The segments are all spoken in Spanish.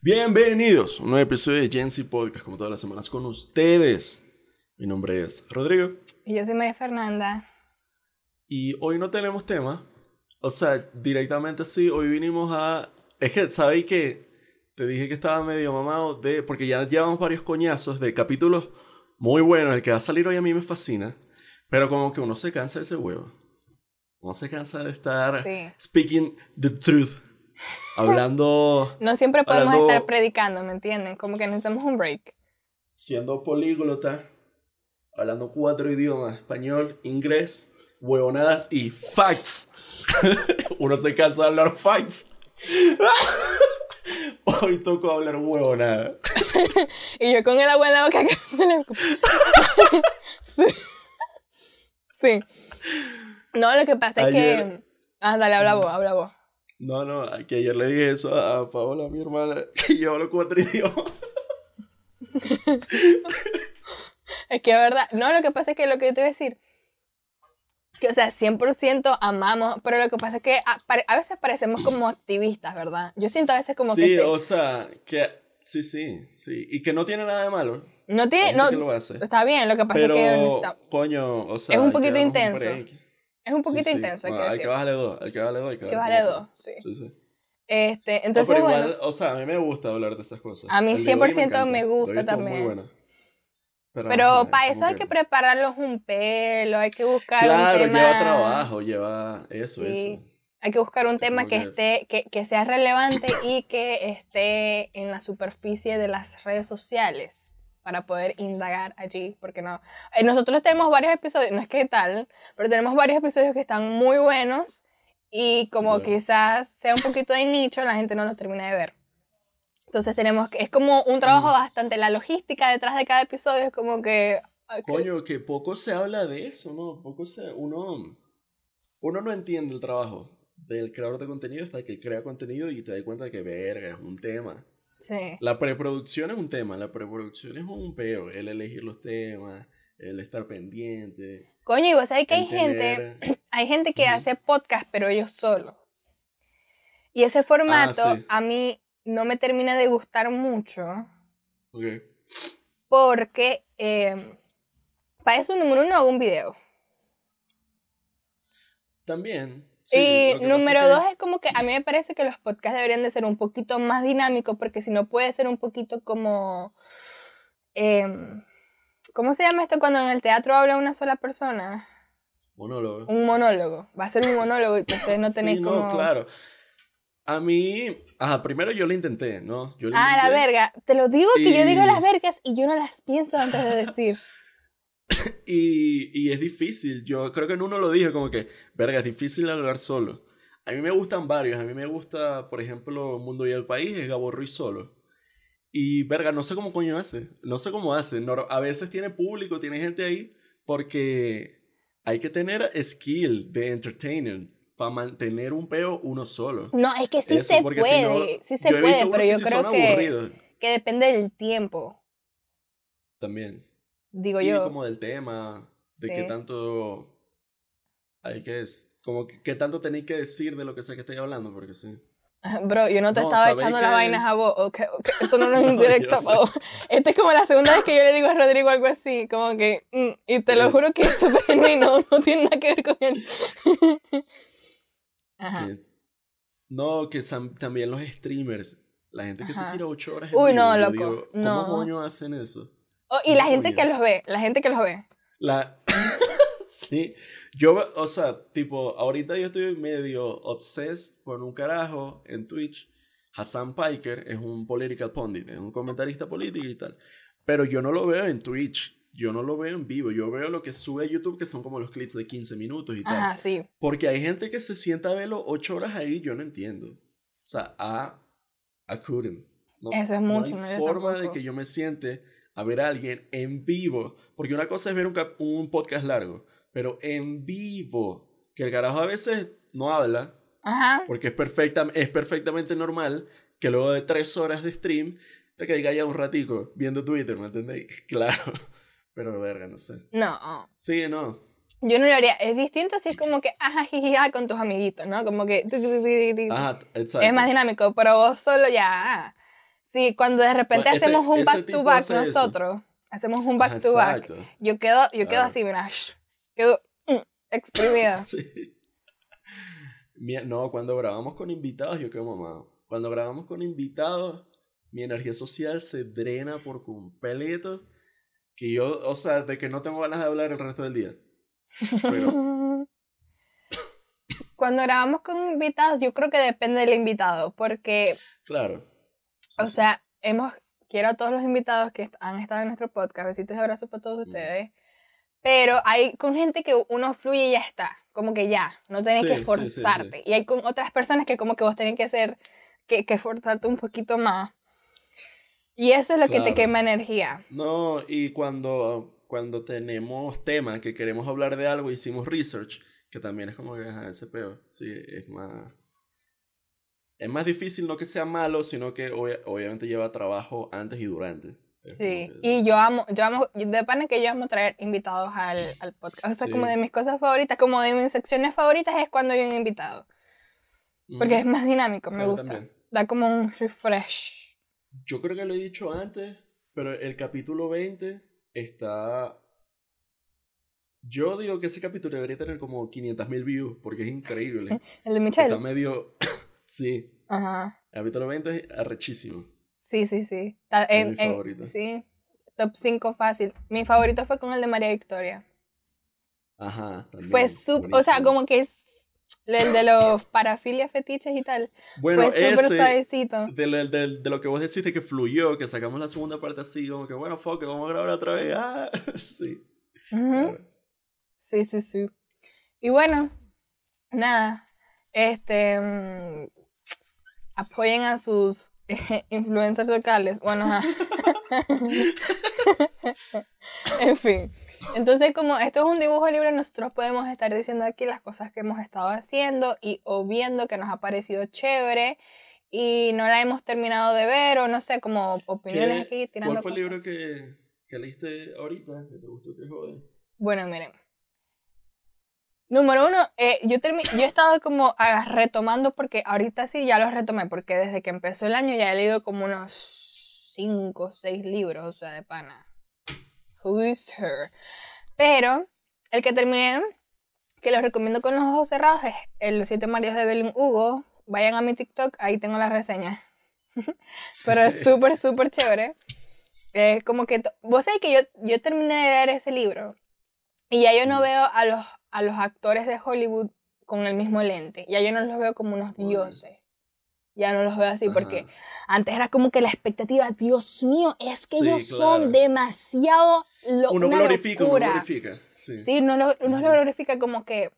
Bienvenidos a un nuevo episodio de Gensi Podcast, como todas las semanas con ustedes. Mi nombre es Rodrigo. Y yo soy María Fernanda. Y hoy no tenemos tema. O sea, directamente sí, hoy vinimos a... Es que, ¿sabéis que Te dije que estaba medio mamado de... Porque ya llevamos varios coñazos de capítulos muy buenos. El que va a salir hoy a mí me fascina. Pero como que uno se cansa de ese huevo. Uno se cansa de estar speaking the truth. Hablando. no siempre podemos estar predicando, ¿me entienden? Como que necesitamos un break. Siendo políglota, hablando cuatro idiomas: español, inglés, huevonadas y facts. Uno se cansa de hablar facts. Hoy tocó hablar huevonadas. y yo con el agua en la boca que sí. sí. No, lo que pasa es que. Ah, dale, habla vos, habla vos. No, no, que ayer le dije eso a Paola, mi hermana, que yo hablo cuatro idiomas. es que es verdad. No, lo que pasa es que lo que yo te voy a decir, que o sea, 100% amamos, pero lo que pasa es que a, veces parecemos como activistas, ¿verdad? Yo siento a veces como que... Sí, o sea, que... Sí, sí, sí. Y que no tiene nada de malo. No tiene... No, está bien, lo que pasa es que... Coño, o sea... Es un poquito intenso. Es un poquito intenso, hay que decir. Hay que bajarle dos, hay que bajarle dos. Hay que bajarle dos, sí. Sí, sí. Este, entonces, pero igual, o sea, a mí me gusta hablar de esas cosas. A mí 100% me, gusta también. Muy buena. Pero, para eso hay que, prepararlos un pelo, hay que buscar un tema... lleva trabajo, lleva eso, eso. Hay que buscar un tema que, esté, que, que sea relevante y que esté en la superficie de las redes sociales para poder indagar allí, porque no. Eh, nosotros tenemos varios episodios, no es que tal, pero tenemos varios episodios que están muy buenos y como quizás sea un poquito de nicho, la gente no los termina de ver. Entonces tenemos que, es como un trabajo bastante, la logística detrás de cada episodio es como que... Coño, que poco se habla de eso, ¿no? Poco se, uno, uno no entiende el trabajo del creador de contenido hasta que crea contenido y te das cuenta de que verga, es un tema. La preproducción es un tema, la preproducción es un peo, el elegir los temas, el estar pendiente. Coño, y vos sabés que hay gente, hay gente que hace podcast, pero ellos solo. Y ese formato ah, a mí no me termina de gustar mucho. Porque em, para eso, número uno, hago un video. También y número dos es como que a mí me parece que los podcasts deberían de ser un poquito más dinámicos porque si no puede ser un poquito como... Em, ¿Cómo se llama esto cuando en el teatro habla una sola persona? Monólogo. Un monólogo. Va a ser un monólogo y entonces no tenéis sí, no, claro. A mí, ajá, primero yo lo intenté, ¿no? ah, la verga. Te lo digo que yo digo las vergas y yo no las pienso antes de decir. y, y, es difícil. Yo creo que en uno lo dije como que, verga, es difícil hablar solo. A mí me gustan varios. A mí me gusta, por ejemplo, Mundo y el País, es Gabo Ruiz solo. Y, verga, no sé cómo coño hace. No sé cómo hace. a veces tiene público, tiene gente ahí, porque hay que tener skill de entertainer para mantener un peo uno solo. No, es que sí se puede. sí se puede, pero yo creo que, que depende del tiempo. También. Digo y yo. como del tema, de qué tanto hay que, como que, tanto tenéis que decir de lo que sea que estoy hablando, porque sí. Bro, yo no te estaba echando las vainas a vos, okay, eso no es un directo a vos. Esta es como la segunda vez que yo le digo a Rodrigo algo así, como que, mm, y te lo juro que es súper genuino, no tiene nada que ver con él. Ajá. No, que también los streamers, la gente que se tira ocho horas en Uy, no, loco. ¿Cómo no. coño hacen eso? Oh, y la gente que los ve, la gente que los ve. La... sí, yo, o sea, tipo, ahorita yo estoy medio obses con un carajo en Twitch. Hassan Piker es un political pundit, es un comentarista político y tal. Pero yo no lo veo en Twitch, yo no lo veo en vivo, yo veo lo que sube a YouTube, que son como los clips de 15 minutos y tal. Ajá, sí. Porque hay gente que se sienta a verlo 8 horas ahí, yo no entiendo. O sea, a, a couldn't. Eso es mucho, no hay forma de que yo me siente a ver a alguien en vivo, porque una cosa es ver un, un podcast largo, pero en vivo, que el carajo a veces no habla, Ajá. Porque es, perfecta, es perfectamente normal que luego de tres horas de stream te caiga ya un ratico viendo Twitter, ¿me entendéis? Claro. Pero verga, no sé. No. Sí, no. Yo no lo haría. Es distinto si es como que, ajá, jijija, con tus amiguitos, ¿no? Como que... Ajá, exacto. Es más dinámico, pero vos solo ya... Sí, cuando de repente Bueno, este- hacemos un back to back hace eso. nosotros, hacemos un Ajá, back to back, exacto. yo quedo, yo quedo Claro. así, mira, quedo mm, exprimida. Sí. No, cuando grabamos con invitados, yo quedo mamado. Cuando grabamos con invitados, mi energía social se drena por completo. Que yo, o sea, de que no tengo ganas de hablar el resto del día. Pero, Cuando grabamos con invitados, yo creo que depende del invitado, porque, claro. o sea, hemos, quiero a todos los invitados que han estado en nuestro podcast, besitos y abrazos para todos Mm. ustedes, pero hay con gente que uno fluye y ya está, como que ya, no tenés Sí, que sí, sí, sí. esforzarte, y hay con otras personas que como que vos tenés que hacer, que, que esforzarte un poquito más, y eso es lo que te Claro. quema energía. No, y cuando, cuando tenemos temas que queremos hablar de algo, hicimos research, que también es como que, ajá, ese peo, sí, es más... Es más difícil no que sea malo, sino que obvia- obviamente lleva trabajo antes y durante. Es Sí, como que- y yo amo, yo amo, de pana que yo amo traer invitados al, al podcast. O sea, como Sí. de mis cosas favoritas, como de mis secciones favoritas es cuando hay un invitado. Porque Ujú. es más dinámico, me gusta. también. Da como un refresh. Yo creo que lo he dicho antes, pero el capítulo 20 está... Yo digo que ese capítulo debería tener como 500.000 views, porque es increíble. El de Michelle. Está medio... sí, Ajá. el capítulo 20 es arrechísimo. Sí, sí, sí. Está Es en, mi en- favorito. sí. Top 5 fácil. Mi favorito fue con el de María Victoria. Ajá, también. Fue súper, o sea, como que el de los parafilias fetiches y tal. Bueno, fue súper suavecito. de, lo- de- de lo que vos deciste que fluyó, que sacamos la segunda parte así, como que bueno, fuck, vamos a grabar otra vez. Ah, sí. Sí, sí, sí. Y bueno, nada, este, mm, apoyen a sus influencers locales. Bueno, ajá. en fin. Entonces, como esto es un dibujo libre, nosotros podemos estar diciendo aquí las cosas que hemos estado haciendo y o viendo que nos ha parecido chévere y no la hemos terminado de ver o no sé, como opiniones ¿Qué- aquí tirando ¿Cuál fue el libro que, que leíste ahorita? Que te gustó que jode. Bueno, miren. Número uno, eh, yo, yo he estado como ah, retomando porque ahorita sí ya los retomé porque desde que empezó el año ya he leído como unos 5 o 6 libros, o sea, de pana. Who is her? Pero el que terminé, que los recomiendo con los ojos cerrados, es el Los Siete Maridos de Belén Hugo. Vayan a mi TikTok, ahí tengo la reseña. Pero es súper, súper chévere. Es como que, vos sabés que yo, yo terminé de leer ese libro y ya yo no veo a los, a los actores de Hollywood con el mismo lente. Ya yo no los veo como unos dioses. Ya no los veo así porque antes era como que la expectativa, Dios mío, es que Sí, ellos claro. son demasiado lo, Uno una glorifica, uno glorifica. Sí. Sí, uno lo, uno lo glorifica como que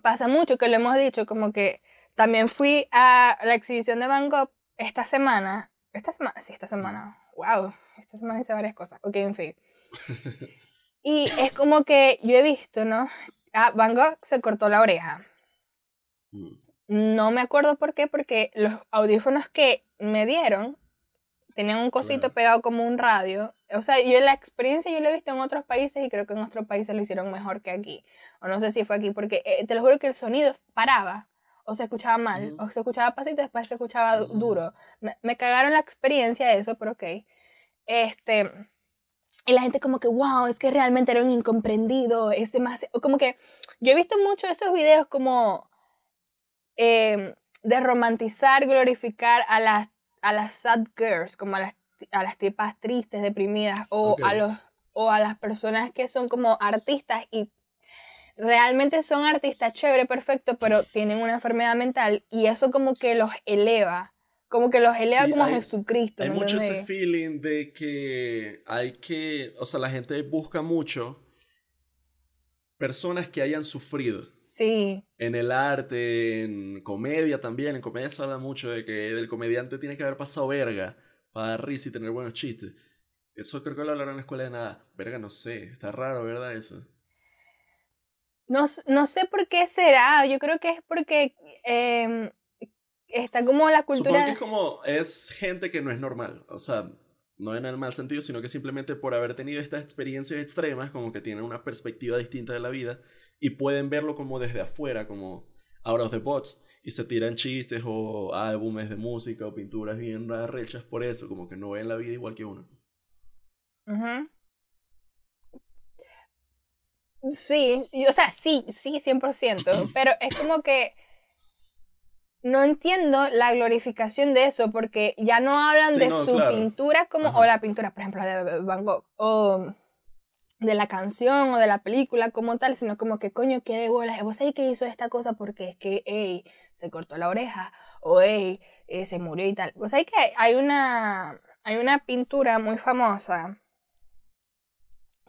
pasa mucho, que lo hemos dicho, como que también fui a la exhibición de Van Gogh esta semana. Esta semana, sí, esta semana. Wow, esta semana hice varias cosas. Ok, en fin. Y es como que yo he visto, ¿no? Ah, Van Gogh se cortó la oreja. No me acuerdo por qué, porque los audífonos que me dieron tenían un cosito Claro. pegado como un radio. O sea, yo la experiencia yo la he visto en otros países y creo que en otros países lo hicieron mejor que aquí. O no sé si fue aquí, porque eh, te lo juro que el sonido paraba. O se escuchaba mal, o se escuchaba pasito, después se escuchaba du- duro. Me, me cagaron la experiencia de eso, pero ok. Este, y la gente como que, wow, es que realmente era un incomprendido, es demasiado, como que yo he visto mucho esos videos como eh, de romantizar, glorificar a las, a las sad girls, como a las, a las tipas tristes, deprimidas, o, a los, o a las personas que son como artistas y realmente son artistas chévere, perfecto, pero tienen una enfermedad mental y eso como que los eleva, como que los eleva Sí, como hay- Jesucristo. Hay ¿me mucho ese feeling de que hay que, o sea, la gente busca mucho personas que hayan sufrido Sí, en el arte, en comedia también. En comedia se habla mucho de que el comediante tiene que haber pasado verga para dar risa y tener buenos chistes. Eso creo que lo hablaron en la escuela de nada. Verga, no sé, está raro, ¿verdad? Eso. No, no sé por qué será, yo creo que es porque em, está como la cultura... Supongo que es como, es gente que no es normal, o sea, no en el mal sentido, sino que simplemente por haber tenido estas experiencias extremas, como que tienen una perspectiva distinta de la vida y pueden verlo como desde afuera, como out of the box, y se tiran chistes o álbumes de música o pinturas bien rechas por eso, como que no ven la vida igual que uno. Sí, o sea, sí, sí, 100%, pero es como que no entiendo la glorificación de eso porque ya no hablan de su pintura como, o la pintura, por ejemplo, de Van Gogh, o de la canción o de la película como tal, sino como que coño, qué de bolas, vos sabés que hizo esta cosa porque es que, hey, se cortó la oreja, o hey, eh, se murió y tal. Vos sabés que hay una, hay una pintura muy famosa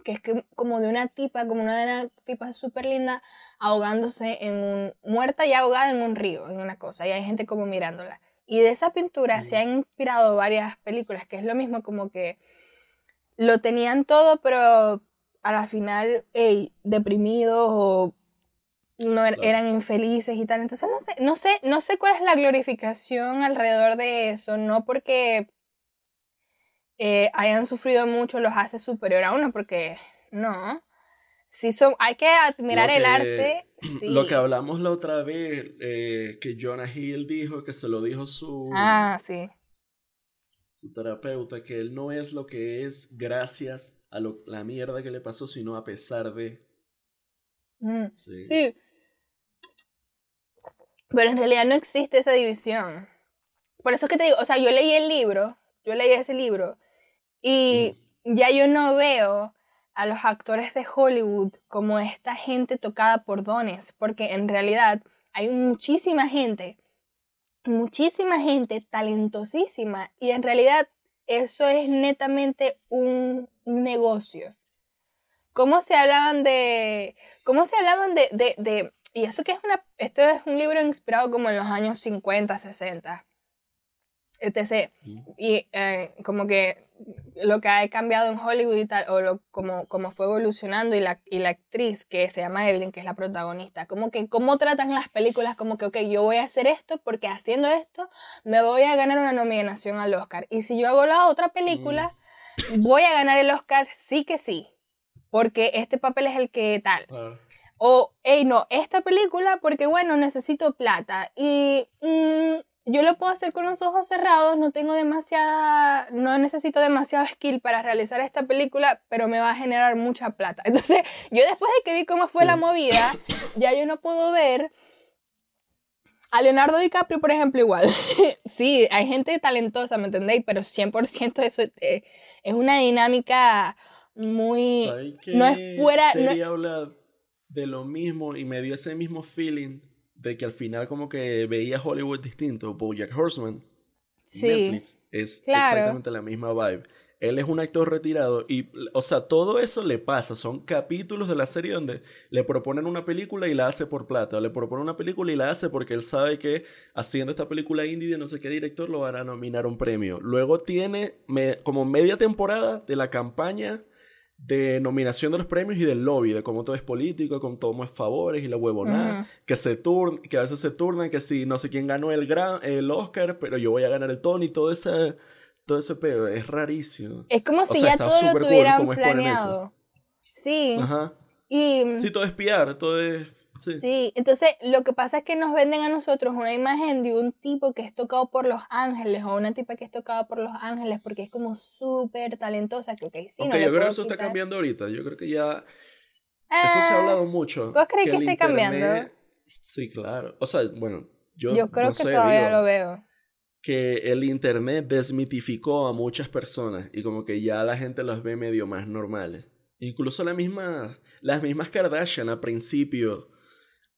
que es que, como de una tipa, como una de una tipa súper linda, ahogándose en un, muerta y ahogada en un río, en una cosa, y hay gente como mirándola. Y de esa pintura se han inspirado varias películas, que es lo mismo como que lo tenían todo, pero a la final, hey, deprimidos o no er, eran infelices y tal. Entonces no sé, no sé, no sé cuál es la glorificación alrededor de eso, no porque eh, hayan sufrido mucho los hace superior a uno, porque no. Sí son, hay que admirar el arte. Lo que hablamos la otra vez, eh, que Jonah Hill dijo, que se lo dijo su, ah, sí. su terapeuta, que él no es lo que es gracias a lo, la mierda que le pasó, sino a pesar de... Mm, sí. sí. Pero en realidad no existe esa división. Por eso es que te digo, o sea, yo leí el libro, yo leí ese libro y ya yo no veo a los actores de Hollywood como esta gente tocada por dones, porque en realidad hay muchísima gente, muchísima gente talentosísima y en realidad eso es netamente un negocio. ¿Cómo se hablaban de, cómo se hablaban de, de, de, y eso que es una, esto es un libro inspirado como en los años 50, 60, etc. Y eh, como que lo que ha cambiado en Hollywood y tal, o lo, como, como fue evolucionando y la, y la actriz que se llama Evelyn, que es la protagonista, como que cómo tratan las películas, como que, ok, yo voy a hacer esto porque haciendo esto me voy a ganar una nominación al Oscar. Y si yo hago la otra película, mm. voy a ganar el Oscar sí que sí, porque este papel es el que tal. O, hey, no, esta película porque, bueno, necesito plata. Y mm, yo lo puedo hacer con los ojos cerrados, no tengo demasiada, no necesito demasiado skill para realizar esta película, pero me va a generar mucha plata. Entonces, yo después de que vi cómo fue la movida, ya yo no puedo ver a Leonardo DiCaprio, por ejemplo, igual. sí, hay gente talentosa, ¿me entendéis? Pero 100% eso eh, es una dinámica muy... No es fuera... Sería hablar de lo mismo y me dio ese mismo feeling de que al final como que veía Hollywood distinto. Jack Horseman, sí, Netflix, es exactamente la misma vibe. Él es un actor retirado y, o sea, todo eso le pasa. Son capítulos de la serie donde le proponen una película y la hace por plata. O le proponen una película y la hace porque él sabe que haciendo esta película indie de no sé qué director lo van a nominar un premio. Luego tiene como media temporada de la campaña de nominación de los premios y del lobby, de cómo todo es político, cómo todo es favores y la huevonada, que se turn, que a veces se turnan, que si no sé quién ganó el gran, el Oscar, pero yo voy a ganar el Tony, todo ese, todo ese pedo, es rarísimo. Es como si ya todo lo tuvieran planeado. Sí. Ajá. Y... Sí, todo es piar, todo es Sí. entonces lo que pasa es que nos venden a nosotros una imagen de un tipo que es tocado por los ángeles o una tipa que es tocada por los ángeles porque es como súper talentosa. Que, okay, sí, yo creo que eso está cambiando ahorita. Yo creo que ya. eso se ha ah, hablado mucho. ¿Vos crees que, esté cambiando? Sí, claro. O sea, bueno, yo. Yo creo que todavía lo veo. Que el internet desmitificó a muchas personas y como que ya la gente los ve medio más normales. Incluso la misma, las mismas Kardashian al principio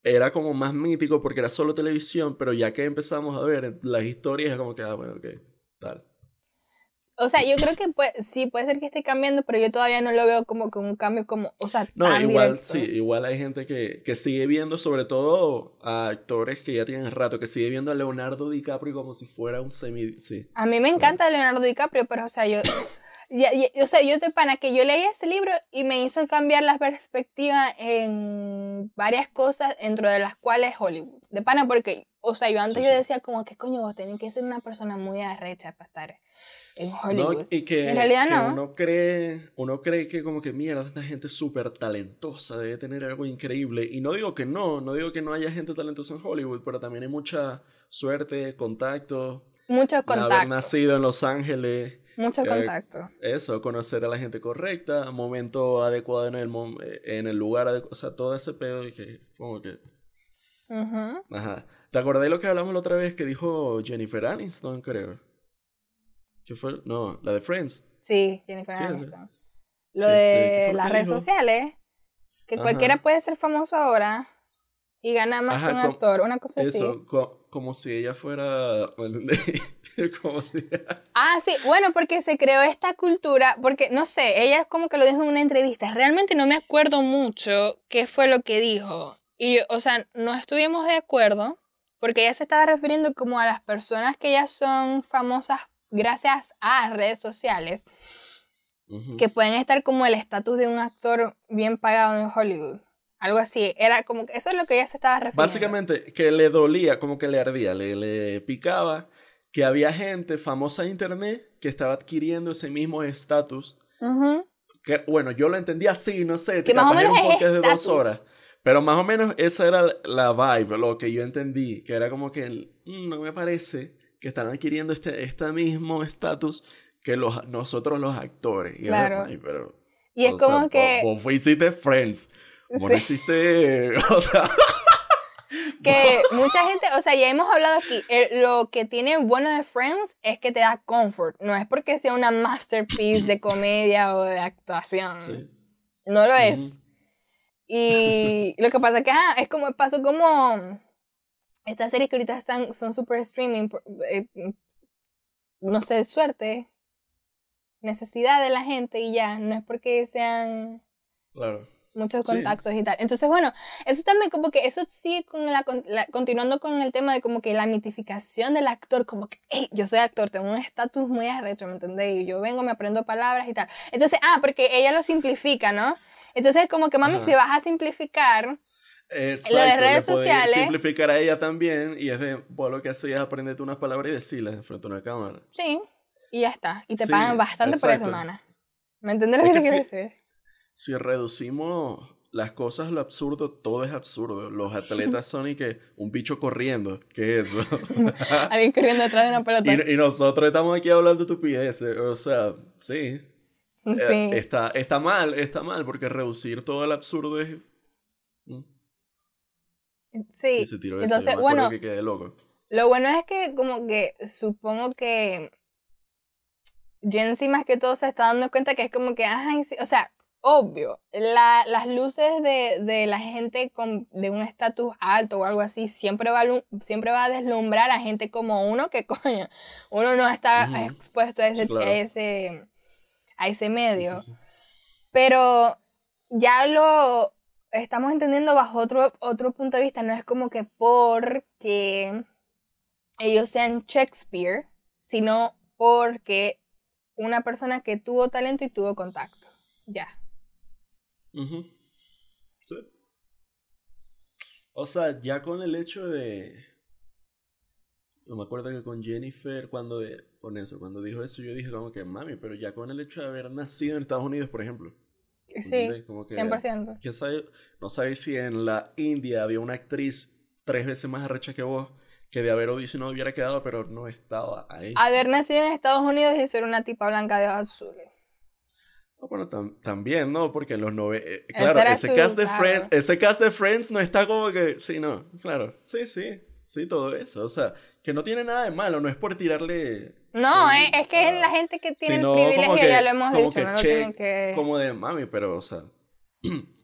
era como más mítico porque era solo televisión, pero ya que empezamos a ver las historias, es como que, ah, bueno, ok, tal. O sea, yo creo que sí, puede ser que esté cambiando, pero yo todavía no lo veo como que un cambio como, o sea, No, igual, sí, igual hay gente que, que, sigue viendo, sobre todo a actores que ya tienen rato, que sigue viendo a Leonardo DiCaprio como si fuera un semi... Sí. A mí me encanta Leonardo DiCaprio, pero, o sea, yo... o sea, yo te pana que yo leí ese libro y me hizo cambiar la perspectiva en varias cosas dentro de las cuales Hollywood. De pana, porque, o sea, yo antes yo decía como que coño, vos tenés que ser una persona muy arrecha para estar en Hollywood. y que, en realidad no. Uno cree, uno cree que como que mierda, esta gente súper talentosa, debe tener algo increíble. Y no digo que no, no digo que no haya gente talentosa en Hollywood, pero también hay mucha suerte, contacto. Muchos contactos. Haber nacido en Los Ángeles. Mucho contacto. Eso, conocer a la gente correcta, momento adecuado en el, en el lugar adecuado, o sea, todo ese pedo y que, como que... Ajá. ¿Te acordás de lo que hablamos la otra vez que dijo Jennifer Aniston, creo? ¿Qué fue? No, la de Friends. Sí, Jennifer Aniston. Lo este, de las redes sociales, que cualquiera puede ser famoso ahora y gana más que un actor, una cosa así. Eso, como si ella fuera... Ah, sí, bueno, porque se creó esta cultura, porque no sé, ella es como que lo dijo en una entrevista, realmente no me acuerdo mucho qué fue lo que dijo. Y, o sea, no estuvimos de acuerdo, porque ella se estaba refiriendo como a las personas que ya son famosas gracias a redes sociales, que pueden estar como el estatus de un actor bien pagado en Hollywood. Algo así, era como que eso es lo que ella se estaba refiriendo. Básicamente, que le dolía, como que le ardía, le, le picaba que había gente famosa en internet que estaba adquiriendo ese mismo estatus. que Bueno, yo lo entendía así, no sé, te capaz era un podcast de dos horas. Pero más o menos esa era la vibe, lo que yo entendí, que era como que mm, no me parece que están adquiriendo este, este mismo estatus que los, nosotros los actores. Y claro. pero, y es como que... Vos, vos hiciste Friends. Vos hiciste... O sea... que mucha gente, o sea, ya hemos hablado aquí, lo que tiene bueno de Friends es que te da comfort, no es porque sea una masterpiece de comedia o de actuación. No lo es. Y lo que pasa es que es como pasó como estas series que ahorita están son super streaming, eh, no sé, suerte, necesidad de la gente y ya, no es porque sean Claro muchos contactos y tal. Entonces, bueno, eso también como que eso sigue con la, continuando con el tema de como que la mitificación del actor, como que, hey, yo soy actor, tengo un estatus muy arrecho, ¿me entendés? Y yo vengo, me aprendo palabras y tal. Entonces, ah, porque ella lo simplifica, ¿no? Entonces, como que, mami, si vas a simplificar... Exacto, lo de redes sociales. simplificar a ella también y es de, vos lo que haces es aprenderte unas palabras y decirlas frente a una cámara. Sí, y ya está. Y te pagan bastante por esa semana. ¿Me entiendes lo que, quiero decir? Si reducimos las cosas a lo absurdo, todo es absurdo. Los atletas son y que un bicho corriendo, ¿qué es eso? Alguien corriendo detrás de una pelota. Y, nosotros estamos aquí hablando de estupideces, o sea, sí. Eh, está, está mal, está mal, porque reducir todo al absurdo es... Mm. Sí, sí entonces, bueno, que loco. lo bueno es que como que supongo que Jensi más que todo se está dando cuenta que es como que, ay, o sea, obvio, las luces de, la gente con, de un estatus alto o algo así siempre va, a, siempre va a deslumbrar a gente como uno que, coño, uno no está expuesto a ese, ese, a ese medio. Pero ya lo estamos entendiendo bajo otro, otro punto de vista, no es como que porque ellos sean Shakespeare, sino porque una persona que tuvo talento y tuvo contacto. Ya. Sí. O sea, ya con el hecho de... No me acuerdo que con Jennifer, cuando con eso, cuando dijo eso, yo dije como que, mami, pero ya con el hecho de haber nacido en Estados Unidos, por ejemplo. Sí, como que, 100%. sabe, no sabes si en la India había una actriz tres veces más arrecha que vos, que de haber audicionado hubiera quedado, pero no estaba ahí. Haber nacido en Estados Unidos y ser una tipa blanca de ojos azules bueno, también, ¿no? Porque los nove... Eh, claro, ese cast de Friends, ese cast de Friends no está como que, sí, no, claro, sí, sí, sí, todo eso, o sea, que no tiene nada de malo, no es por tirarle... No, eh, es que es la gente que tiene el privilegio, ya lo hemos dicho, no lo tienen que... Como de mami, pero, o sea...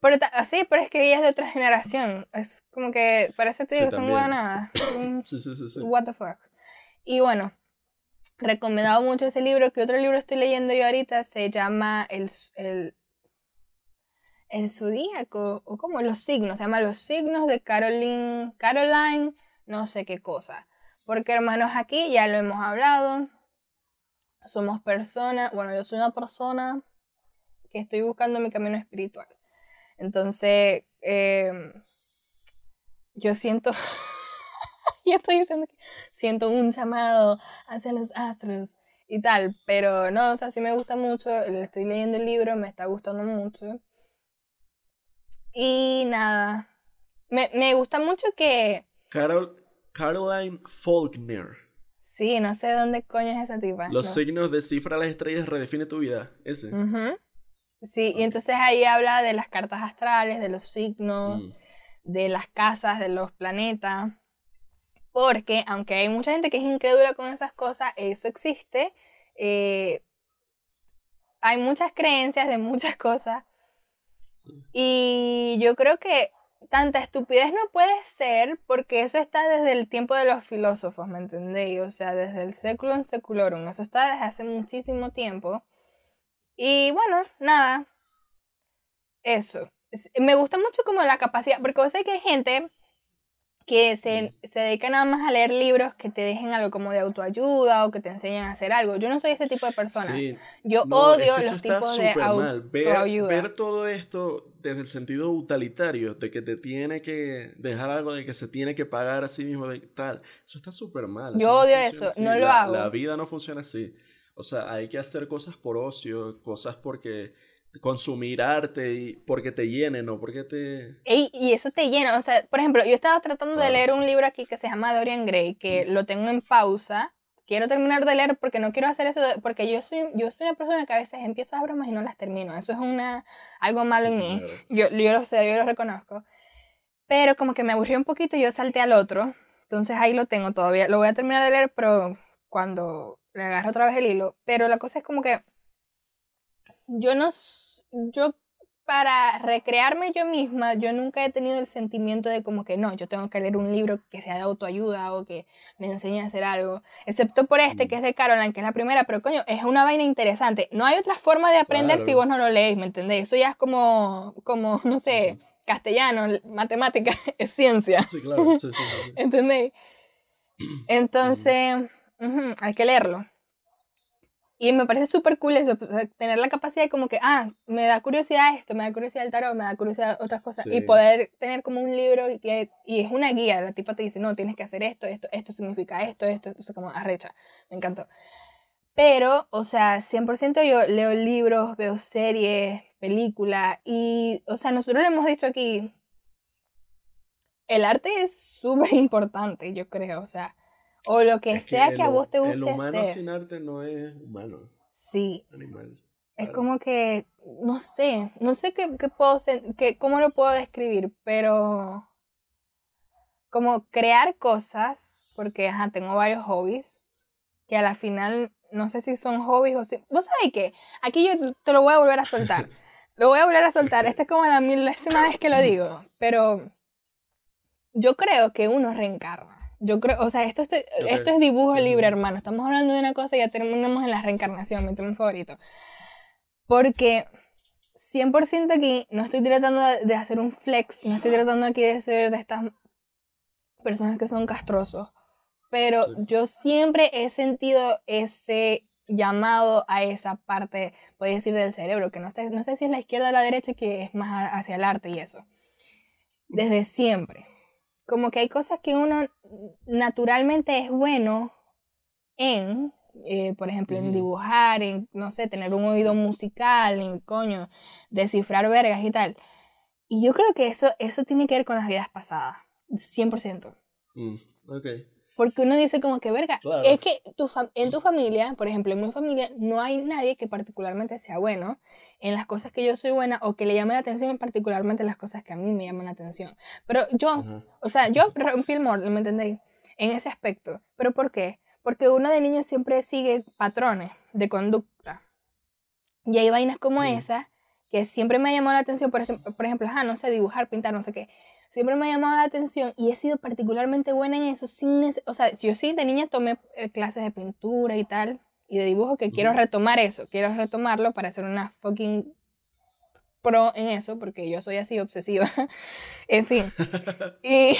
Pero, sí, pero es que ella es de otra generación, es como que, parece que sí, son nada. sí, sí, sí, sí. What the fuck. Y bueno, recomendado mucho ese libro. que otro libro estoy leyendo yo ahorita? Se llama El, el, Zodíaco, o como Los Signos, se llama Los Signos de Caroline, Caroline, no sé qué cosa. Porque hermanos, aquí ya lo hemos hablado. Somos personas, bueno, yo soy una persona que estoy buscando mi camino espiritual. Entonces, em, yo siento, yo estoy diciendo que siento un llamado hacia los astros y tal, pero no, o sea, sí me gusta mucho, estoy leyendo el libro, me está gustando mucho. Y nada, me, me gusta mucho que... Carol, Caroline Faulkner. Sí, no sé dónde coño es esa tipa. Los signos de cifra las estrellas redefine tu vida, ese. Sí, y entonces ahí habla de las cartas astrales, de los signos, mm. de las casas, de los planetas. Porque aunque hay mucha gente que es incrédula con esas cosas, eso existe. Eh, hay muchas creencias de muchas cosas. Y yo creo que tanta estupidez no puede ser porque eso está desde el tiempo de los filósofos, ¿me entendéis? O sea, desde el século en seculorum. Eso está desde hace muchísimo tiempo. Y bueno, nada. Eso. Me gusta mucho como la capacidad, porque sé que hay gente que se, se dedica nada más a leer libros que te dejen algo como de autoayuda o que te enseñen a hacer algo. Yo no soy ese tipo de personas. Yo odio los tipos de autoayuda. Ver, todo esto desde el sentido utilitario, de que te tiene que dejar algo, de que se tiene que pagar a sí mismo, de tal, eso está súper mal. Yo odio eso, no lo hago. La vida no funciona así. O sea, hay que hacer cosas por ocio, cosas porque consumir arte y porque te llene, no porque te... y eso te llena, o sea, por ejemplo, yo estaba tratando de leer un libro aquí que se llama Dorian Gray, que lo tengo en pausa, quiero terminar de leer porque no quiero hacer eso, porque yo soy, yo soy una persona que a veces empiezo a bromas y no las termino, eso es una, algo malo en mí, yo, yo lo sé, yo lo reconozco, pero como que me aburrió un poquito y yo salté al otro, entonces ahí lo tengo todavía, lo voy a terminar de leer, pero cuando le agarro otra vez el hilo, pero la cosa es como que yo no, yo para recrearme yo misma, yo nunca he tenido el sentimiento de como que no, yo tengo que leer un libro que sea de autoayuda o que me enseñe a hacer algo, excepto por este que es de Caroline, que es la primera, pero coño, es una vaina interesante. No hay otra forma de aprender si vos no lo leéis, ¿me entendéis? Eso ya es como, como no sé, castellano, matemática, es ciencia. Sí, claro, sí, sí, ¿Entendéis? Entonces, hay que leerlo. Y me parece súper cool eso, tener la capacidad de como que, ah, me da curiosidad esto, me da curiosidad el tarot, me da curiosidad otras cosas. Y poder tener como un libro y, que, y es una guía, la tipa te dice, no, tienes que hacer esto, esto, esto significa esto, esto, entonces como arrecha, me encantó. Pero, o sea, 100% yo leo libros, veo series, películas y, o sea, nosotros le hemos dicho aquí, el arte es súper importante, yo creo, o sea, o lo que sea que, a vos te guste El humano sin arte no es humano. Sí. Animal. Es como que, no sé, no sé qué, qué puedo, qué, cómo lo puedo describir, pero como crear cosas, porque ajá, tengo varios hobbies, que a la final no sé si son hobbies o si... Vos sabés qué, aquí yo te lo voy a volver a soltar. lo voy a volver a soltar, esta es como la milésima vez que lo digo, pero yo creo que uno reencarna. Yo creo, o sea, esto, es, esto es dibujo libre, hermano. Estamos hablando de una cosa y ya terminamos en la reencarnación, mi tema favorito. Porque 100% aquí no estoy tratando de hacer un flex, no estoy tratando aquí de ser de estas personas que son castrosos. Pero yo siempre he sentido ese llamado a esa parte, a decir, del cerebro, que no sé, no sé si es la izquierda o la derecha, que es más hacia el arte y eso. Desde siempre como que hay cosas que uno naturalmente es bueno en, eh, por ejemplo, en dibujar, en, no sé, tener un oído musical, en, coño, descifrar vergas y tal. Y yo creo que eso, eso tiene que ver con las vidas pasadas, 100%. Mm, ok. Porque uno dice como que, verga, es que tu en tu familia, por ejemplo, en mi familia, no hay nadie que particularmente sea bueno en las cosas que yo soy buena o que le llame la atención en particularmente las cosas que a mí me llaman la atención. Pero yo, o sea, yo rompí el molde, ¿me entendéis? En ese aspecto. ¿Pero por qué? Porque uno de niño siempre sigue patrones de conducta. Y hay vainas como esa que siempre me ha llamado la atención, por, por ejemplo, ah, no sé, dibujar, pintar, no sé qué siempre me ha llamado la atención y he sido particularmente buena en eso. Sin o sea, yo sí de niña tomé eh, clases de pintura y tal, y de dibujo, que quiero retomar eso, quiero retomarlo para ser una fucking pro en eso, porque yo soy así obsesiva. en fin. y,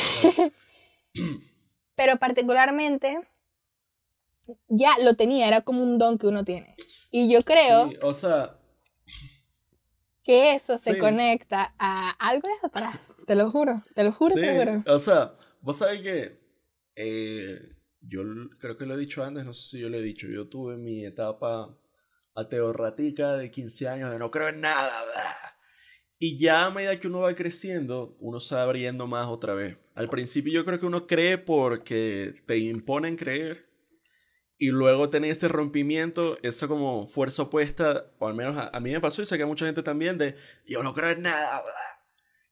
pero particularmente ya lo tenía, era como un don que uno tiene. Y yo creo... Sí, o sea... que eso se conecta a algo de atrás. Te lo juro, te lo juro, te lo juro. O sea, vos sabés que eh, yo creo que lo he dicho antes, no sé si yo lo he dicho, yo tuve mi etapa ateorratica de 15 años de no creo en nada. Y ya a medida que uno va creciendo, uno se va abriendo más otra vez. Al principio yo creo que uno cree porque te imponen creer. Y luego tener ese rompimiento, esa como fuerza opuesta, o al menos a, mí me pasó y sé que a mucha gente también, de yo no creo en nada.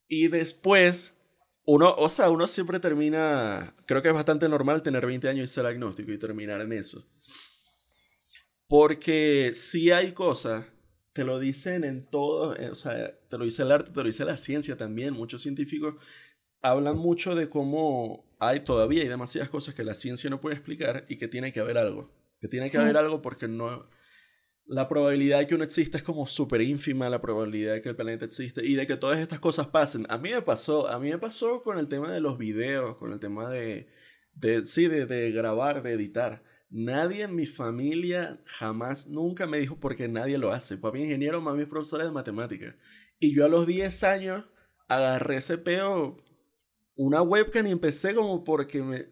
Y después, uno, o sea, uno siempre termina, creo que es bastante normal tener 20 años y ser agnóstico y terminar en eso. Porque si hay cosas te lo dicen en todo, eh, o sea, te lo dice el arte, te lo dice la ciencia también. Muchos científicos hablan mucho de cómo hay todavía hay demasiadas cosas que la ciencia no puede explicar y que tiene que haber algo. Que tiene que haber algo porque no la probabilidad de que uno exista es como súper ínfima, la probabilidad de que el planeta existe y de que todas estas cosas pasen. A mí me pasó, a mí me pasó con el tema de los videos, con el tema de, de sí, de, de grabar, de editar. Nadie en mi familia jamás, nunca me dijo porque nadie lo hace. Papi ingeniero, mami es profesora de matemáticas. Y yo a los 10 años agarré ese peo, una webcam y empecé como porque me,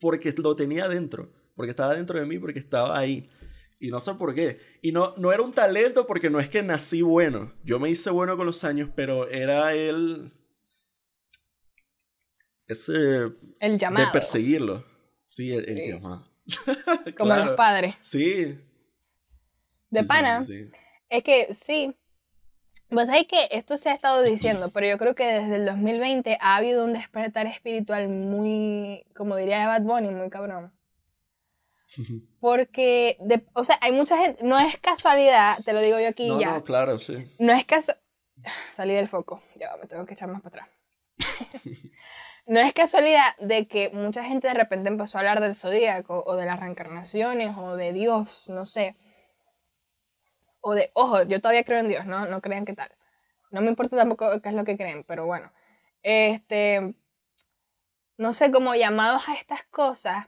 porque lo tenía dentro, porque estaba dentro de mí, porque estaba ahí. Y no sé por qué. Y no, no era un talento porque no es que nací bueno. Yo me hice bueno con los años, pero era el... Ese... El llamado. De perseguirlo. Sí, el llamado. Como los padres. Sí. De pana. es que sí. Pues hay que esto se ha estado diciendo, pero yo creo que desde el 2020 ha habido un despertar espiritual muy, como diría Bad Bunny, muy cabrón. Porque, o sea, hay mucha gente, no es casualidad, te lo digo yo aquí ya. No, claro, sí. No es casualidad. Salí del foco, ya me tengo que echar más para atrás. No es casualidad de que mucha gente de repente empezó a hablar del zodíaco o de las reencarnaciones o de Dios, no sé. O de, ojo, yo todavía creo en Dios, no, no crean qué tal. No me importa tampoco qué es lo que creen, pero bueno. Este, no sé, como llamados a estas cosas.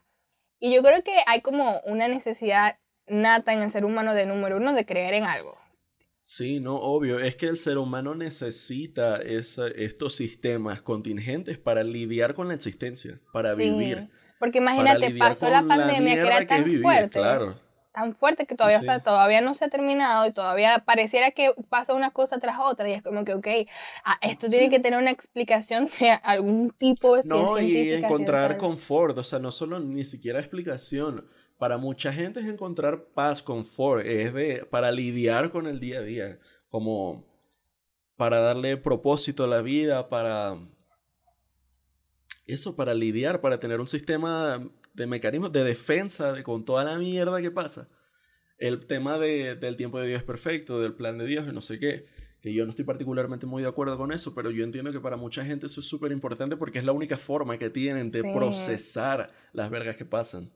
Y yo creo que hay como una necesidad nata en el ser humano de número uno de creer en algo. Sí, no, obvio. Es que el ser humano necesita estos sistemas contingentes para lidiar con la existencia, para sí, vivir. Porque imagínate, pasó la pandemia que era tan fuerte. Tan fuerte que todavía, todavía no se ha terminado y todavía pareciera que pasa una cosa tras otra. Y es como que, ok, ah, esto tiene que tener una explicación de algún tipo de No, y encontrar confort, o sea, no solo ni siquiera explicación. Para mucha gente es encontrar paz, confort, es de, para lidiar con el día a día, como para darle propósito a la vida, para eso, para lidiar, para tener un sistema de mecanismos de defensa de, con toda la mierda que pasa. El tema de, del tiempo de Dios es perfecto, del plan de Dios y no sé qué, que yo no estoy particularmente muy de acuerdo con eso, pero yo entiendo que para mucha gente eso es súper importante porque es la única forma que tienen de procesar las vergas que pasan.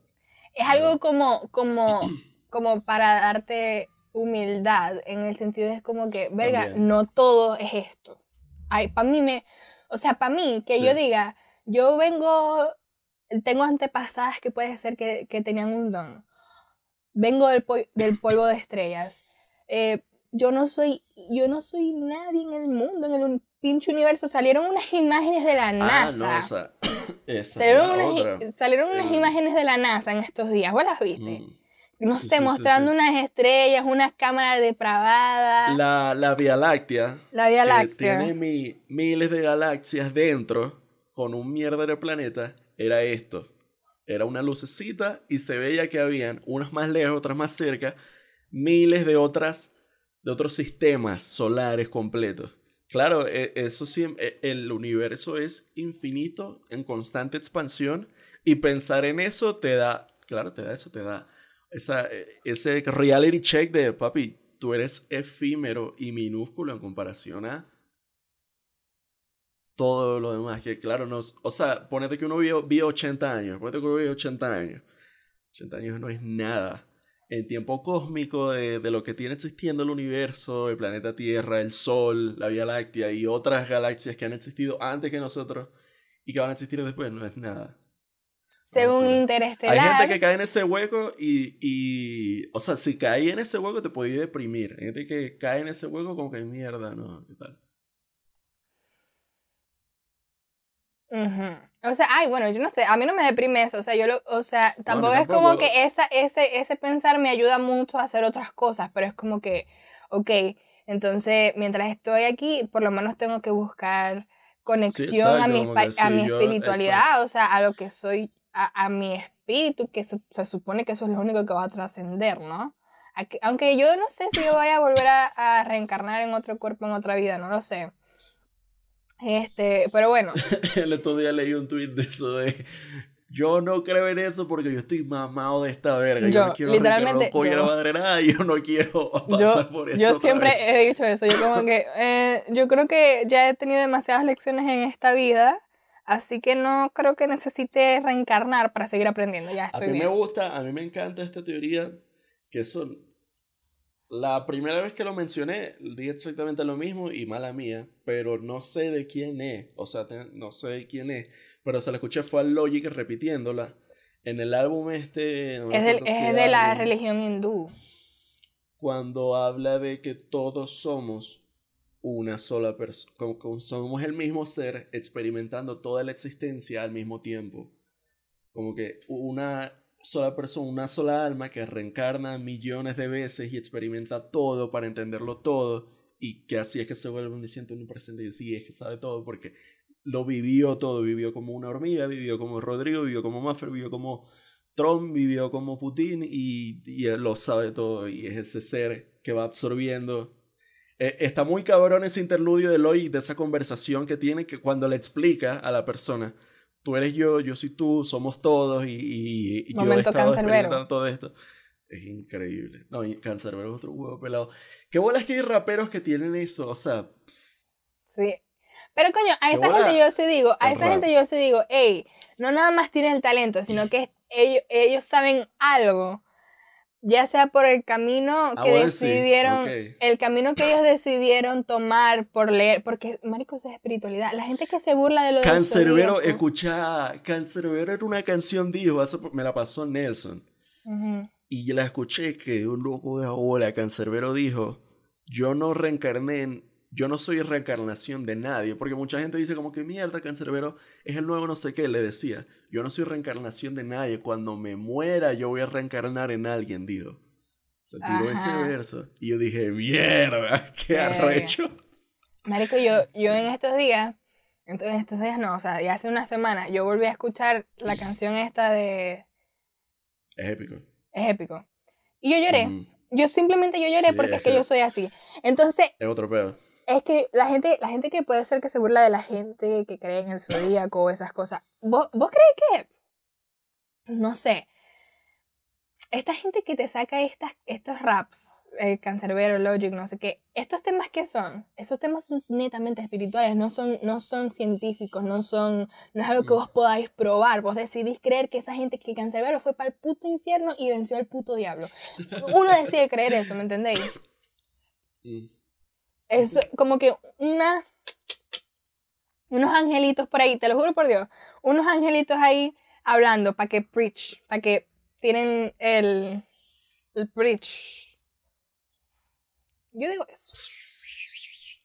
Es algo como, como, como para darte humildad, en el sentido es como que, verga, no todo es esto. para mí me, o sea, para mí, que yo diga, yo vengo, tengo antepasadas que puede ser que, que tenían un don. Vengo del, del polvo de estrellas. Eh, yo no soy, yo no soy nadie en el mundo, en el pinche universo. Salieron unas imágenes de la NASA. Ah, no, salieron, unas, imágenes de la NASA en estos días, ¿vos las viste? Mm. No sé, mostrando unas estrellas, unas cámaras depravadas. La, la Vía Láctea. La Vía Láctea. tiene miles de galaxias dentro, con un mierda de planeta, era esto. Era una lucecita y se veía que habían unas más lejos, otras más cerca, miles de otras, de otros sistemas solares completos. Claro, e, eso sí, e, el universo es infinito, en constante expansión, y pensar en eso te da, claro, te da eso, te da esa, e, ese reality check de, papi, tú eres efímero y minúsculo en comparación a todo lo demás, que claro, no, o sea, ponete que uno vio, 80 años, ponete que uno vio 80 años, 80 años no es nada en tiempo cósmico de, de, lo que tiene existiendo el universo, el planeta Tierra, el Sol, la Vía Láctea y otras galaxias que han existido antes que nosotros y que van a existir después, no es nada. según Interestelar. Hay gente que cae en ese hueco y, y o sea, si cae en ese hueco te puede deprimir. Hay gente que cae en ese hueco como que mierda, ¿no? ¿Qué tal? O sea, ay, bueno, yo no sé, a mí no me deprime eso, o sea, yo lo, o sea, tampoco, es como que esa, ese, ese pensar me ayuda mucho a hacer otras cosas, pero es como que, ok, entonces mientras estoy aquí, por lo menos tengo que buscar conexión a, mi, a mi espiritualidad, o sea, a lo que soy, a, mi espíritu, que se supone que eso es lo único que va a trascender, ¿no? Aunque yo no sé si yo voy a volver a reencarnar en otro cuerpo en otra vida, no lo sé. Este, pero bueno. El otro día leí un tweet de eso de yo no creo en eso porque yo estoy mamado de esta verga. Yo, no quiero literalmente, yo, la madre nada y yo no quiero pasar por esto. Yo siempre he dicho eso. Yo como que eh, yo creo que ya he tenido demasiadas lecciones en esta vida. Así que no creo que necesite reencarnar para seguir aprendiendo. Ya estoy a mí me gusta, a mí me encanta esta teoría que son la primera vez que lo mencioné, di exactamente lo mismo y mala mía, pero no sé de quién es, o sea, no sé de quién es, pero se la escuché fue al Logic repitiéndola en el álbum este... es, de la religión hindú. Cuando habla de que todos somos una sola persona, somos el mismo ser experimentando toda la existencia al mismo tiempo. Como que una sola persona, una sola alma que reencarna millones de veces y experimenta todo para entenderlo todo y que así es que se vuelve un en un presente y sí es que sabe todo porque lo vivió todo, vivió como una hormiga, vivió como Rodrigo, vivió como Maffer, vivió como Trump, vivió como Putin y, y lo sabe todo y es ese ser que va absorbiendo. Eh, está muy cabrón ese interludio de Loy de esa conversación que tiene que cuando le explica a la persona tú eres yo, yo soy tú, somos todos y, y, yo he estado todo esto. Es increíble. No, Cancerbero es otro huevo pelado. Qué bolas que hay raperos que tienen eso, o sea. Sí. Pero coño, a esa gente yo sí digo, a esa gente yo sí digo, hey, no nada más tienen el talento, sino que ellos, ellos saben algo ya sea por el camino ah, que decidieron, el camino que ellos decidieron tomar por leer, porque marico, eso es espiritualidad. La gente que se burla de lo de Cancerbero, escucha, Cancerbero era una canción, dijo, me la pasó Nelson. Y la escuché que un loco de ahora, Cancerbero dijo, yo no reencarné en yo no soy reencarnación de nadie, porque mucha gente dice como que mierda, Cancerbero es el nuevo no sé qué, le decía, yo no soy reencarnación de nadie, cuando me muera yo voy a reencarnar en alguien, digo. Se tiró ese verso y yo dije, mierda, qué arrecho. Marico, yo, yo en estos días, en estos días no, o sea, ya hace una semana, yo volví a escuchar la canción esta de... Es épico. Es épico. Y yo lloré. Yo simplemente yo lloré porque es que yo soy así. Entonces... Es otro pedo es que la gente, la gente que puede ser que se burla de la gente que cree en el zodíaco o esas cosas, ¿vos, vos crees que, no sé, esta gente que te saca estas, estos raps, el cancerbero, logic, no sé qué, estos temas que son, esos temas son netamente espirituales, no son, no son científicos, no son, no es algo que vos podáis probar, vos decidís creer que esa gente que cancerbero fue para el puto infierno y venció al puto diablo. Uno decide creer eso, ¿me entendéis? Es como que una. Unos angelitos por ahí, te lo juro por Dios. Unos angelitos ahí hablando para que preach, para que tienen el, el preach. Yo digo eso.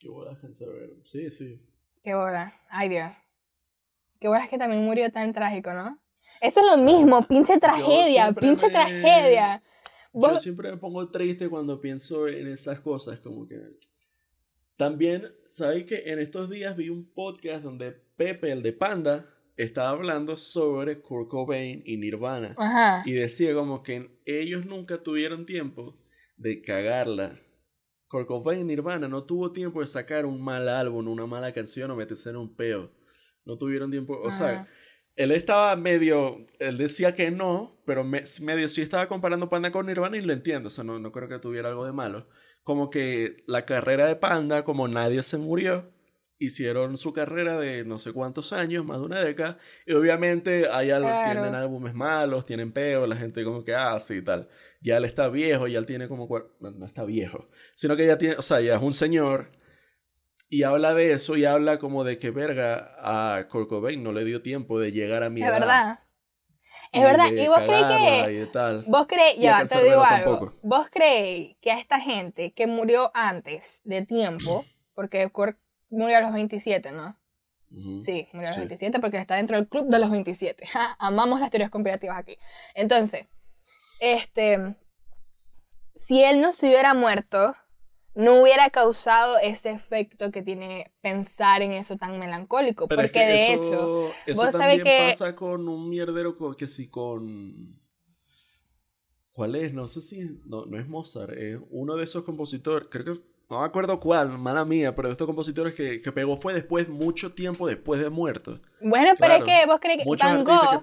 Qué bola, Sí, sí. Qué bola. Ay, Dios. Qué bola es que también murió tan trágico, ¿no? Eso es lo mismo, pinche tragedia, pinche tragedia. Yo siempre me pongo triste cuando pienso en esas cosas, como que también, ¿sabéis que en estos días vi un podcast donde Pepe, el de Panda, estaba hablando sobre Kurt Cobain y Nirvana. Y decía como que ellos nunca tuvieron tiempo de cagarla. Kurt Cobain y Nirvana no tuvo tiempo de sacar un mal álbum, una mala canción o meterse en un peo. No tuvieron tiempo, o sea, él estaba medio, él decía que no, pero medio sí estaba comparando Panda con Nirvana y lo entiendo, o sea, no, no creo que tuviera algo de malo como que la carrera de Panda, como nadie se murió, hicieron su carrera de no sé cuántos años, más de una década, y obviamente hay algo, tienen álbumes malos, tienen peor, la gente como que, ah, sí, tal. Ya él está viejo, ya él tiene como, no, está viejo, sino que ya tiene, o sea, ya es un señor, y habla de eso, y habla como de que, verga, a Kurt no le dio tiempo de llegar a mi edad. verdad. Es verdad, y vos crees que. Vos crees, ya, te digo algo. Vos crees que a esta gente que murió antes de tiempo, porque murió a los 27, ¿no? Sí, murió a los 27 porque está dentro del club de los 27. Amamos las teorías conspirativas aquí. Entonces, este. Si él no se hubiera muerto, no hubiera causado ese efecto que tiene pensar en eso tan melancólico. porque de hecho, eso vos también que pasa con un mierdero que sí con... ¿Cuál es? No sé si... No, no es Mozart, es uno de esos compositores, creo que no me acuerdo cuál, mala mía, pero estos compositores que, que, pegó fue después, mucho tiempo después de muerto. Bueno, pero es que vos crees que Van Gogh,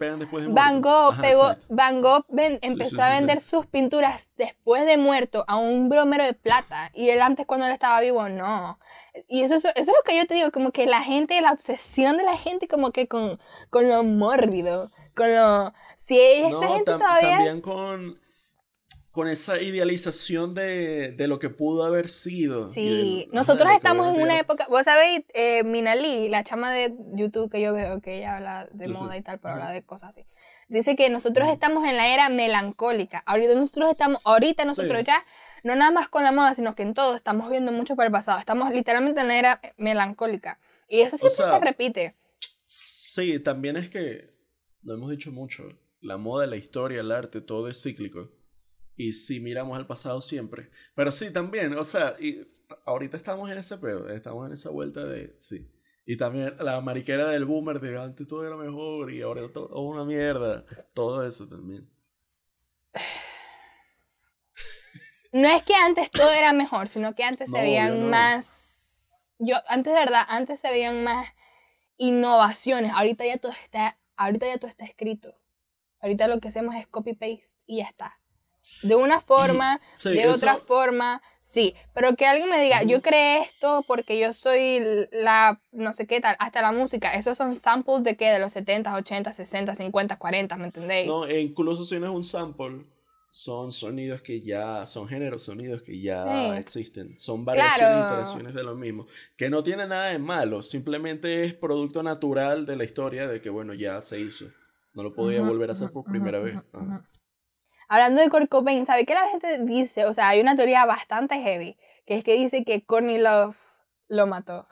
Van Gogh, pegó, Van Gogh empezó a vender sus pinturas después de muerto a un bromero de plata y él antes cuando él estaba vivo no. Y eso, eso, es lo que yo te digo, como que la gente, la obsesión de la gente como que con, con lo mórbido, con lo... Si esa no, gente todavía... También con con esa idealización de, lo que pudo haber sido. Sí, nosotros estamos en una época, vos sabéis, eh, Minali, la chama de YouTube que yo veo, que ella habla de moda y tal, pero habla de cosas así, dice que nosotros estamos en la era melancólica. Ahorita nosotros estamos, ahorita nosotros ya, no nada más con la moda, sino que en todo estamos viendo mucho para el pasado. Estamos literalmente en la era melancólica. Y eso siempre se repite. Sí, también es que, lo hemos dicho mucho, la moda, la historia, el arte, todo es cíclico y sí miramos al pasado siempre. Pero sí, también, o sea, y ahorita estamos en ese pedo, estamos en esa vuelta de, sí. Y también la mariquera del boomer de antes todo era mejor y ahora todo una mierda. Todo eso también. No es que antes todo era mejor, sino que antes se veían más. Yo, antes de verdad, antes se veían más innovaciones. Ahorita ya todo está, ahorita ya todo está escrito. Ahorita lo que hacemos es copy paste y ya está. De una forma, de otra forma, sí. Pero que alguien me diga, yo creé esto porque yo soy la, no sé qué tal, hasta la música, esos son samples de qué, de los 70, 80, 60, 50, 40, ¿me entendéis? No, e incluso si no es un sample, son sonidos que ya, son géneros, sonidos que ya existen. Son variaciones e iteraciones de lo mismo. Que no tiene nada de malo, simplemente es producto natural de la historia de que, bueno, ya se hizo. No lo podía volver a hacer por primera vez. Hablando de Kurt Cobain, ¿sabe qué la gente dice? O sea, hay una teoría bastante heavy, que es que dice que Courtney Love lo mató.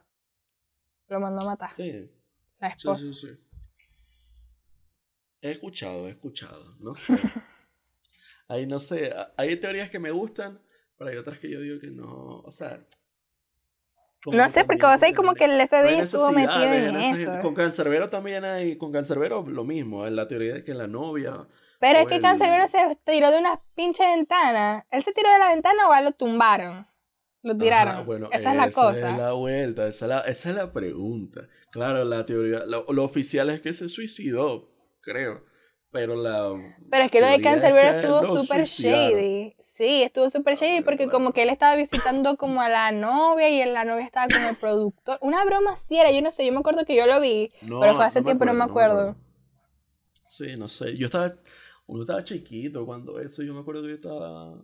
Lo mandó a matar. Sí. La esposa. Sí, sí, sí. He escuchado, he escuchado. No sé. Ahí no sé. Hay teorías que me gustan, pero hay otras que yo digo que no. O sea. No sé, porque vos sabés como que el FBI estuvo metido en eso. Con Cancerbero también hay. Con Cancerbero lo mismo. En la teoría de que la novia pero es que Cancerbero se tiró de una pinche ventana. ¿Él se tiró de la ventana o a lo tumbaron? Lo tiraron. bueno, esa es la cosa. Esa es la vuelta, esa es la, pregunta. Claro, la teoría, lo, oficial es que se suicidó, creo. Pero la. Pero es que lo de Cancerbero estuvo súper shady. Sí, estuvo súper shady porque como que él estaba visitando como a la novia y la novia estaba con el productor. Una broma así era, yo no sé, yo me acuerdo que yo lo vi, pero fue hace tiempo, no me acuerdo. Sí, no sé. Yo estaba, uno estaba chiquito cuando eso, yo me acuerdo que yo estaba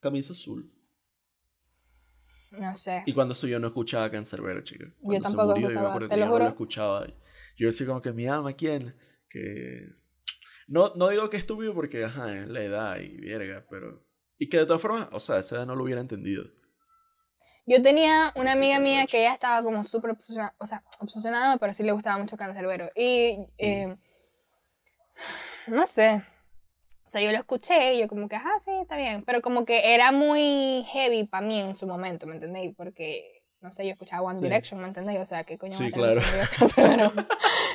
camisa azul. No sé. Y cuando eso yo no escuchaba Cancerbero, chica. yo tampoco se murió, yo me acuerdo que lo, escuchaba. Yo decía como que mi alma, ¿quién? Que... No, no digo que estúpido porque, ajá, es la edad y verga, pero... Y que de todas formas, o sea, esa edad no lo hubiera entendido. Yo tenía una amiga mía que ella estaba como súper obsesionada, o sea, obsesionada, pero sí le gustaba mucho Cancerbero. Y... Mm. Eh, no sé, o sea, yo lo escuché y yo como que, ah, sí, está bien. Pero como que era muy heavy para mí en su momento, ¿me entendéis? Porque, no sé, yo escuchaba One Direction, ¿me entendéis? O sea, ¿qué coño Sí, claro.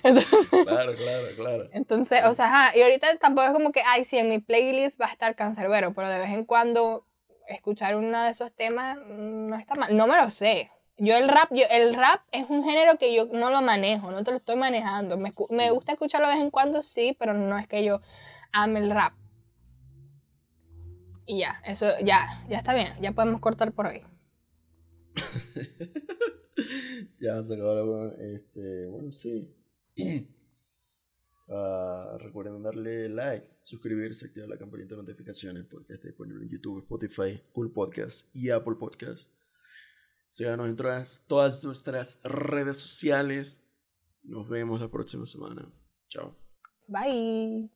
claro, claro, claro. Entonces, o sea, ajá, y ahorita tampoco es como que, ay, sí, en mi playlist va a estar Cancerbero, pero de vez en cuando escuchar uno de esos temas mm, no está mal. No me lo sé. Yo el rap, yo, el rap es un género que yo no lo manejo, no te lo estoy manejando. Me, me gusta escucharlo de vez en cuando, sí, pero no es que yo ame el rap. Y ya, eso ya, ya está bien, ya podemos cortar por hoy. ya se acabó la este, bueno, sí. Uh, recuerden darle like, suscribirse, activar la campanita de notificaciones porque está disponible en YouTube, Spotify, Cool Podcast y Apple Podcast. Síganos en todas nuestras redes sociales. Nos vemos la próxima semana. Chao. Bye.